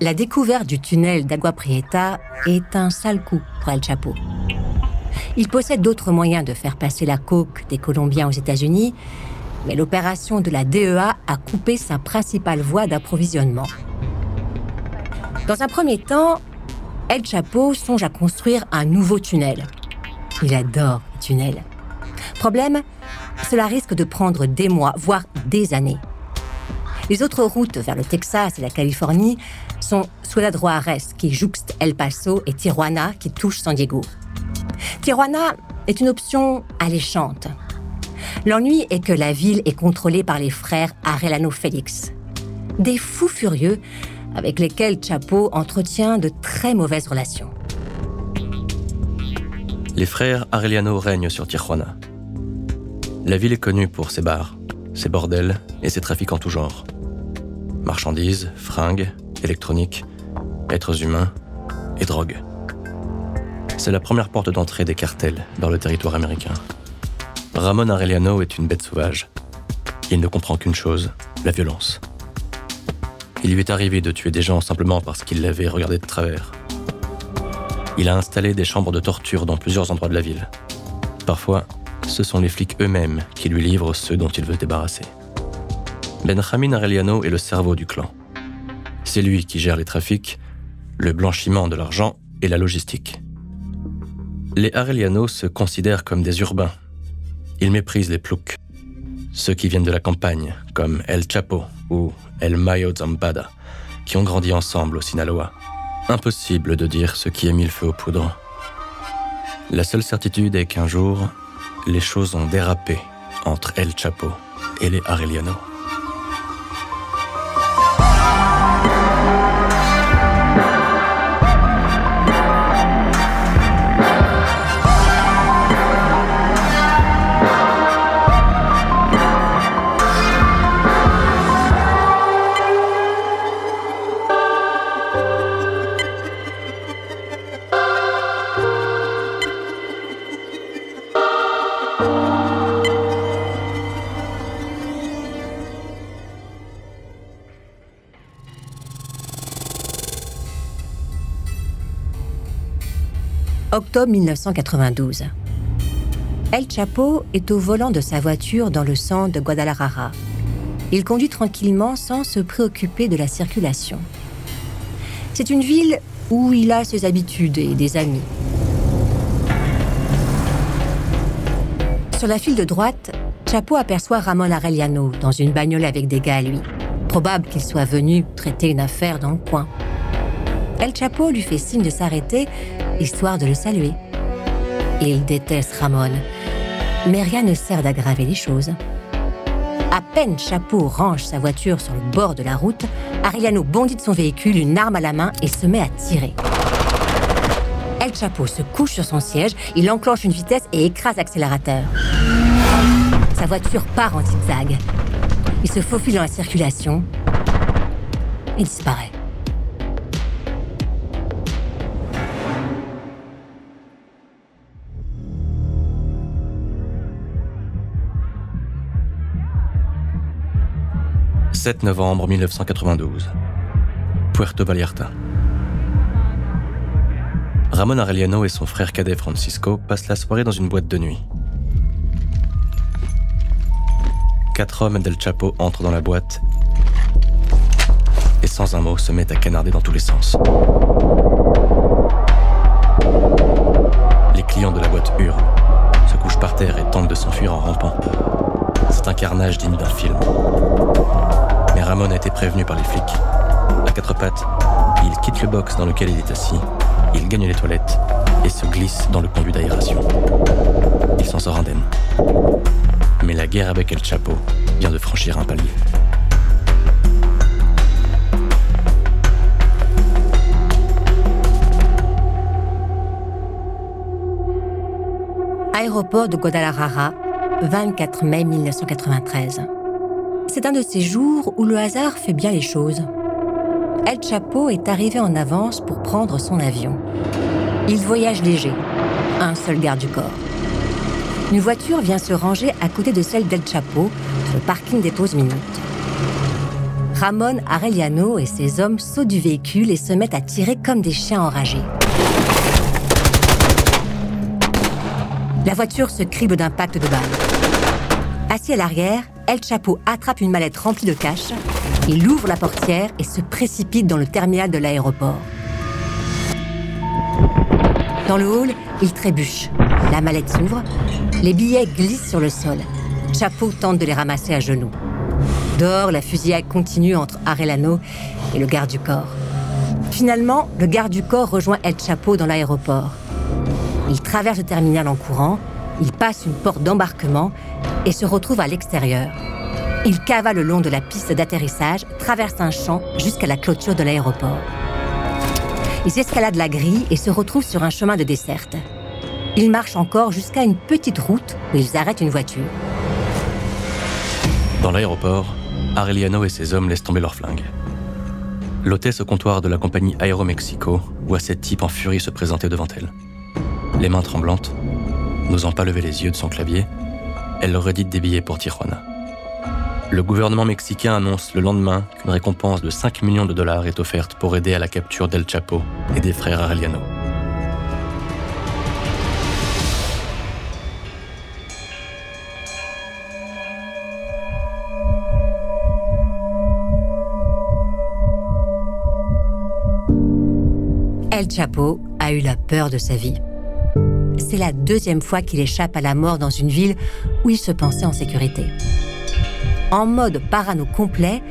la découverte du tunnel d'Agua Prieta est un sale coup pour El Chapo. Il possède d'autres moyens de faire passer la coke des Colombiens aux États-Unis, mais l'opération de la DEA a coupé sa principale voie d'approvisionnement. Dans un premier temps, El Chapo songe à construire un nouveau tunnel. Il adore les tunnels. Problème, cela risque de prendre des mois, voire des années. Les autres routes vers le Texas et la Californie sont Ciudad Juarez qui jouxte El Paso et Tijuana qui touche San Diego. Tijuana est une option alléchante. L'ennui est que la ville est contrôlée par les frères Arellano Félix, des fous furieux avec lesquels Chapo entretient de très mauvaises relations. Les frères Arellano règnent sur Tijuana. La ville est connue pour ses bars, ses bordels et ses trafics en tout genre. Marchandises, fringues, électronique, êtres humains et drogue. C'est la première porte d'entrée des cartels dans le territoire américain. Ramon Arellano est une bête sauvage. Il ne comprend qu'une chose, la violence. Il lui est arrivé de tuer des gens simplement parce qu'il l'avait regardé de travers. Il a installé des chambres de torture dans plusieurs endroits de la ville. Parfois, ce sont les flics eux-mêmes qui lui livrent ceux dont il veut débarrasser. Benjamin Arellano est le cerveau du clan. C'est lui qui gère les trafics, le blanchiment de l'argent et la logistique. Les Arellano se considèrent comme des urbains. Ils méprisent les ploucs, ceux qui viennent de la campagne, comme El Chapo ou El Mayo Zambada, qui ont grandi ensemble au Sinaloa. Impossible de dire ce qui a mis le feu aux poudres. La seule certitude est qu'un jour, les choses ont dérapé entre El Chapo et les Arellano. 1992. El Chapo est au volant de sa voiture dans le centre de Guadalajara. Il conduit tranquillement sans se préoccuper de la circulation. C'est une ville où il a ses habitudes et des amis. Sur la file de droite, Chapo aperçoit Ramon Arellano dans une bagnole avec des gars à lui. Probable qu'il soit venu traiter une affaire dans le coin. El Chapo lui fait signe de s'arrêter, histoire de le saluer. Il déteste Ramon, mais rien ne sert d'aggraver les choses. À peine Chapeau range sa voiture sur le bord de la route, Ariano bondit de son véhicule, une arme à la main, et se met à tirer. El Chapeau se couche sur son siège, il enclenche une vitesse et écrase l'accélérateur. Sa voiture part en zigzag. Il se faufile dans la circulation et disparaît. 7 novembre 1992. Puerto Vallarta. Ramon Arellano et son frère cadet Francisco passent la soirée dans une boîte de nuit. Quatre hommes d'El Chapo entrent dans la boîte et sans un mot se mettent à canarder dans tous les sens. Les clients de la boîte hurlent, se couchent par terre et tentent de s'enfuir en rampant. C'est un carnage digne d'un film. Ramon a été prévenu par les flics. À quatre pattes, il quitte le box dans lequel il est assis, il gagne les toilettes et se glisse dans le conduit d'aération. Il s'en sort indemne. Mais la guerre avec El Chapo vient de franchir un palier. Aéroport de Guadalajara, 24 mai 1993 c'est un de ces jours où le hasard fait bien les choses. El Chapo est arrivé en avance pour prendre son avion. Il voyage léger, un seul garde du corps. Une voiture vient se ranger à côté de celle d'El Chapo sur le parking des pauses minutes. Ramon Arellano et ses hommes sautent du véhicule et se mettent à tirer comme des chiens enragés. La voiture se crible d'impact de balles. Assis à l'arrière, El Chapo attrape une mallette remplie de cash, il ouvre la portière et se précipite dans le terminal de l'aéroport. Dans le hall, il trébuche. La mallette s'ouvre, les billets glissent sur le sol. Chapo tente de les ramasser à genoux. Dehors, la fusillade continue entre Arellano et le garde du corps. Finalement, le garde du corps rejoint El Chapo dans l'aéroport. Il traverse le terminal en courant, il passe une porte d'embarquement et se retrouve à l'extérieur. Il cavale le long de la piste d'atterrissage, traverse un champ jusqu'à la clôture de l'aéroport. Il escalade la grille et se retrouve sur un chemin de desserte. Il marche encore jusqu'à une petite route où ils arrêtent une voiture. Dans l'aéroport, Arellano et ses hommes laissent tomber leurs flingues. L'hôtesse au comptoir de la compagnie Aeromexico voit cette type en furie se présenter devant elle. Les mains tremblantes, n'osant pas lever les yeux de son clavier, elle redite des billets pour Tijuana. Le gouvernement mexicain annonce le lendemain qu'une récompense de 5 millions de dollars est offerte pour aider à la capture d'El Chapo et des frères Arellano. El Chapo a eu la peur de sa vie. C'est la deuxième fois qu'il échappe à la mort dans une ville où il se pensait en sécurité. En mode parano complet,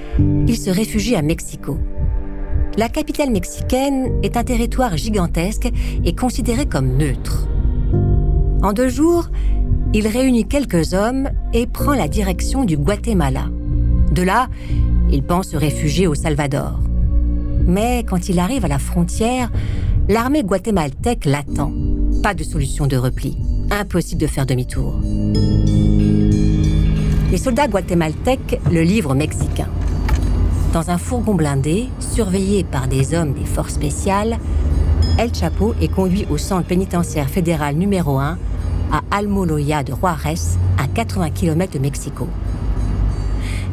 il se réfugie à Mexico. La capitale mexicaine est un territoire gigantesque et considéré comme neutre. En deux jours, il réunit quelques hommes et prend la direction du Guatemala. De là, il pense se réfugier au Salvador. Mais quand il arrive à la frontière, l'armée guatémaltèque l'attend. Pas de solution de repli. Impossible de faire demi-tour. Les soldats guatémaltèques le livrent aux Mexicains. Dans un fourgon blindé, surveillé par des hommes des forces spéciales, El Chapo est conduit au centre pénitentiaire fédéral numéro 1 à Almoloya de Juarez, à 80 km de Mexico.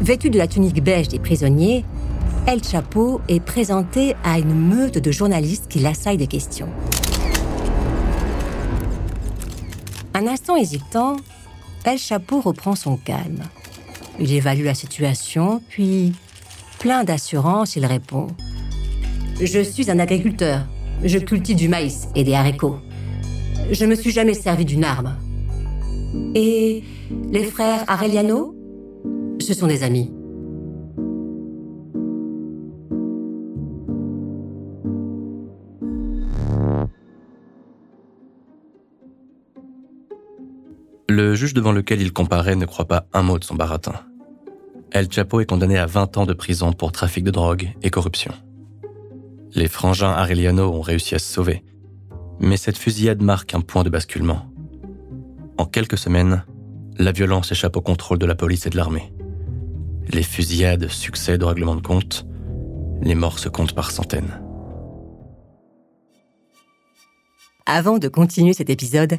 Vêtu de la tunique beige des prisonniers, El Chapo est présenté à une meute de journalistes qui l'assaillent des questions. Un instant hésitant, El Chapo reprend son calme. Il évalue la situation, puis, plein d'assurance, il répond Je suis un agriculteur. Je cultive du maïs et des haricots. Je ne me suis jamais servi d'une arme. Et les frères Arellano? Ce sont des amis. Le juge devant lequel il comparait ne croit pas un mot de son baratin. El Chapo est condamné à 20 ans de prison pour trafic de drogue et corruption. Les frangins Arellano ont réussi à se sauver, mais cette fusillade marque un point de basculement. En quelques semaines, la violence échappe au contrôle de la police et de l'armée. Les fusillades succèdent au règlement de compte, les morts se comptent par centaines. Avant de continuer cet épisode,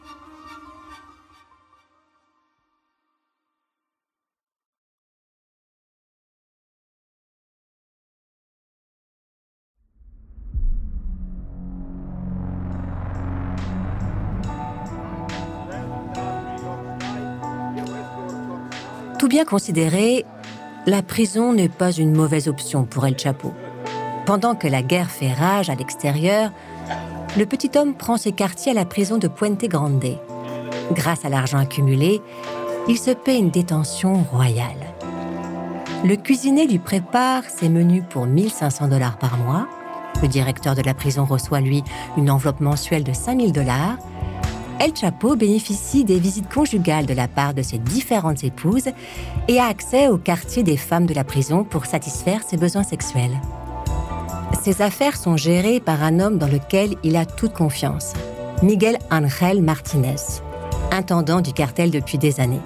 Tout bien considéré, la prison n'est pas une mauvaise option pour El Chapo. Pendant que la guerre fait rage à l'extérieur, le petit homme prend ses quartiers à la prison de Puente Grande. Grâce à l'argent accumulé, il se paie une détention royale. Le cuisinier lui prépare ses menus pour 1500 dollars par mois. Le directeur de la prison reçoit, lui, une enveloppe mensuelle de 5000 dollars El Chapo bénéficie des visites conjugales de la part de ses différentes épouses et a accès au quartier des femmes de la prison pour satisfaire ses besoins sexuels. Ses affaires sont gérées par un homme dans lequel il a toute confiance, Miguel Ángel Martinez. intendant du cartel depuis des années.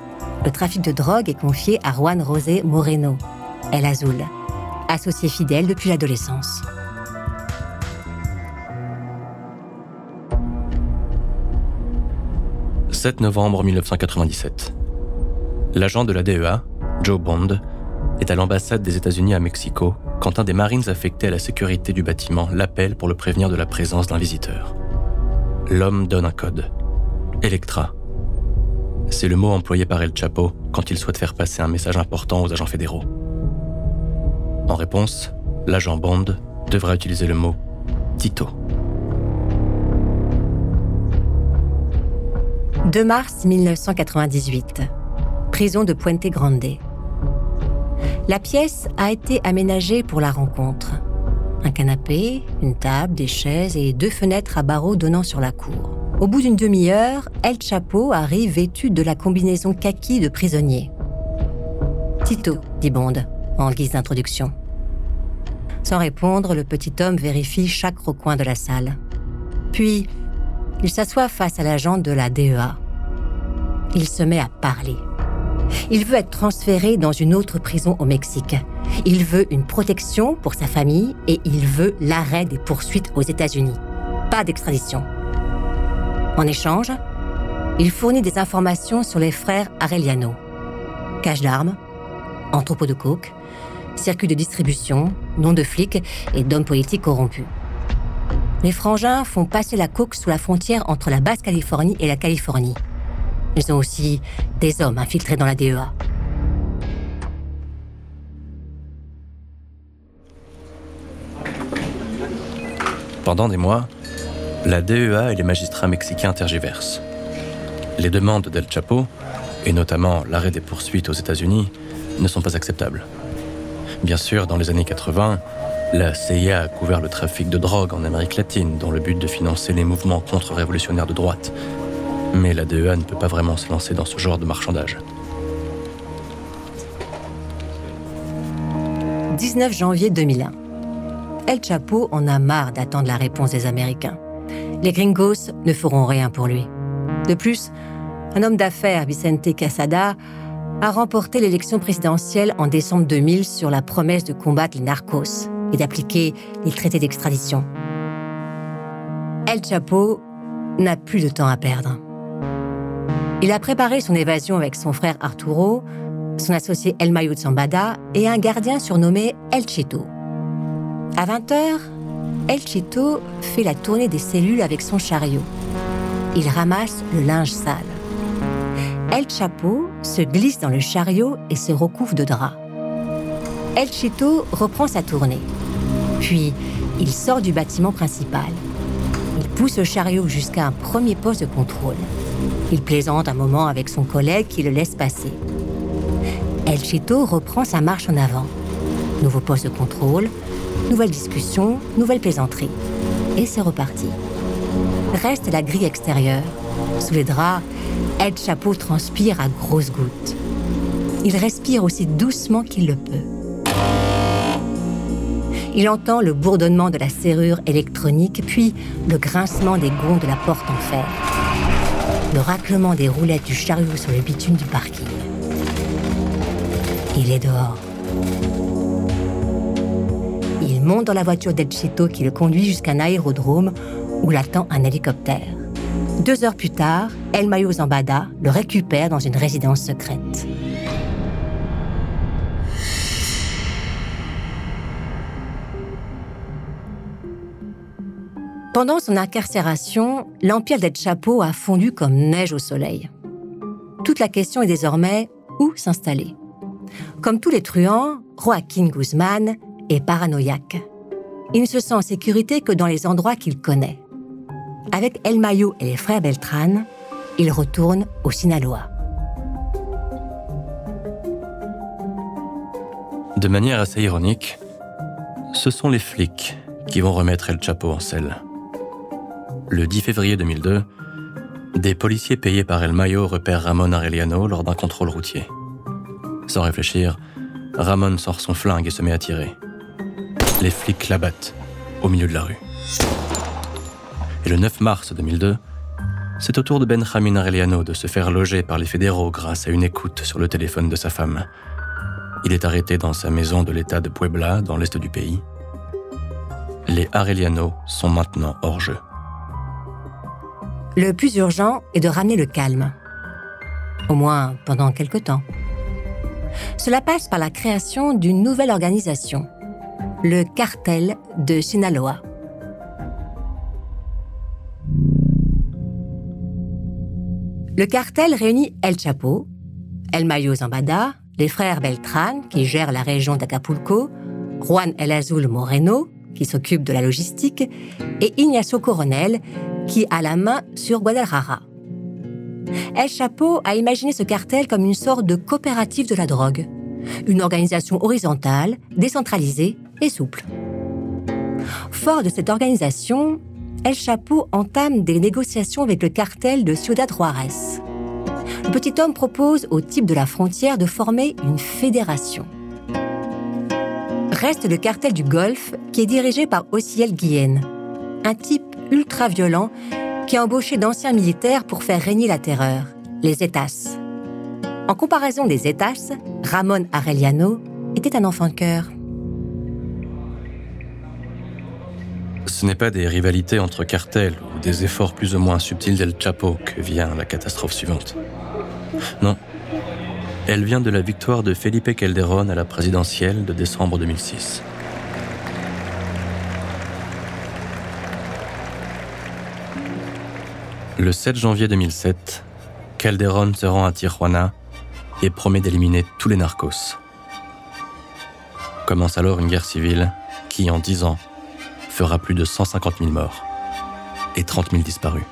Le trafic de drogue est confié à Juan José Moreno, El Azul, associé fidèle depuis l'adolescence. « 7 novembre 1997. L'agent de la DEA, Joe Bond, est à l'ambassade des États-Unis à Mexico quand un des Marines affectés à la sécurité du bâtiment l'appelle pour le prévenir de la présence d'un visiteur. L'homme donne un code. Electra. C'est le mot employé par El Chapo quand il souhaite faire passer un message important aux agents fédéraux. En réponse, l'agent Bond devra utiliser le mot Tito. 2 mars 1998. Prison de Puente Grande. La pièce a été aménagée pour la rencontre. Un canapé, une table, des chaises et deux fenêtres à barreaux donnant sur la cour. Au bout d'une demi-heure, El Chapo arrive vêtu de la combinaison kaki de prisonnier. Tito, dit Bond, en guise d'introduction. Sans répondre, le petit homme vérifie chaque recoin de la salle. Puis, il s'assoit face à l'agent de la DEA. Il se met à parler. Il veut être transféré dans une autre prison au Mexique. Il veut une protection pour sa famille et il veut l'arrêt des poursuites aux États-Unis. Pas d'extradition. En échange, il fournit des informations sur les frères Arellano. Cache d'armes, entrepôt de coke, circuit de distribution, nom de flics et d'hommes politiques corrompus. Les frangins font passer la coke sous la frontière entre la Basse-Californie et la Californie. Ils ont aussi des hommes infiltrés dans la DEA. Pendant des mois, la DEA et les magistrats mexicains tergiversent. Les demandes d'El Chapo, et notamment l'arrêt des poursuites aux États-Unis, ne sont pas acceptables. Bien sûr, dans les années 80, la CIA a couvert le trafic de drogue en Amérique latine dans le but de financer les mouvements contre-révolutionnaires de droite, mais la DEA ne peut pas vraiment se lancer dans ce genre de marchandage. 19 janvier 2001. El Chapo en a marre d'attendre la réponse des Américains. Les gringos ne feront rien pour lui. De plus, un homme d'affaires, Vicente Casada, a remporté l'élection présidentielle en décembre 2000 sur la promesse de combattre les narcos et d'appliquer les traités d'extradition. El Chapo n'a plus de temps à perdre. Il a préparé son évasion avec son frère Arturo, son associé El Mayo Zambada et un gardien surnommé El Chito. À 20h, El Chito fait la tournée des cellules avec son chariot. Il ramasse le linge sale. El Chapo se glisse dans le chariot et se recouvre de drap. El Chito reprend sa tournée. Puis, il sort du bâtiment principal. Il pousse le chariot jusqu'à un premier poste de contrôle. Il plaisante un moment avec son collègue qui le laisse passer. El Chito reprend sa marche en avant. Nouveau poste de contrôle, nouvelle discussion, nouvelle plaisanterie. Et c'est reparti. Reste la grille extérieure. Sous les draps, El Chapo transpire à grosses gouttes. Il respire aussi doucement qu'il le peut. Il entend le bourdonnement de la serrure électronique, puis le grincement des gonds de la porte en fer le raclement des roulettes du chariot sur le bitume du parking. Il est dehors. Il monte dans la voiture d'Elchito qui le conduit jusqu'à un aérodrome où l'attend un hélicoptère. Deux heures plus tard, El Mayo Zambada le récupère dans une résidence secrète. Pendant son incarcération, l'empire del Chapo a fondu comme neige au soleil. Toute la question est désormais où s'installer? Comme tous les truands, Joaquin Guzman est paranoïaque. Il ne se sent en sécurité que dans les endroits qu'il connaît. Avec El Mayo et les frères Beltran, il retourne au Sinaloa. De manière assez ironique, ce sont les flics qui vont remettre El Chapo en selle. Le 10 février 2002, des policiers payés par El Mayo repèrent Ramon Arellano lors d'un contrôle routier. Sans réfléchir, Ramon sort son flingue et se met à tirer. Les flics l'abattent au milieu de la rue. Et le 9 mars 2002, C'est au tour de Benjamin Arellano de se faire loger par les fédéraux grâce à une écoute sur le téléphone de sa femme. Il est arrêté dans sa maison de l'État de Puebla, dans l'est du pays. Les Arellano sont maintenant hors jeu. Le plus urgent est de ramener le calme. Au moins pendant quelque temps. Cela passe par la création d'une nouvelle organisation, le cartel de Sinaloa. Le cartel réunit El Chapo, El Mayo Zambada, les frères Beltran, qui gèrent la région d'Acapulco, Juan El Azul Moreno, qui s'occupe de la logistique, et Ignacio Coronel, qui a la main sur Guadalajara. El Chapo a imaginé ce cartel comme une sorte de coopérative de la drogue, une organisation horizontale, décentralisée et souple. Fort de cette organisation, El Chapo entame des négociations avec le cartel de Ciudad Juarez. Le petit homme propose au type de la frontière de former une fédération. Reste le cartel du Golfe qui est dirigé par Ociel Guillen, un type ultra-violent qui a embauché d'anciens militaires pour faire régner la terreur, les États. En comparaison des États, Ramon Arellano était un enfant de cœur. Ce n'est pas des rivalités entre cartels ou des efforts plus ou moins subtils d'El Chapo que vient la catastrophe suivante. Non. Elle vient de la victoire de Felipe Calderón à la présidentielle de décembre 2006. Le 7 janvier 2007, Calderón se rend à Tijuana et promet d'éliminer tous les narcos. Commence alors une guerre civile qui, en 10 ans, fera plus de 150 000 morts et 30 000 disparus.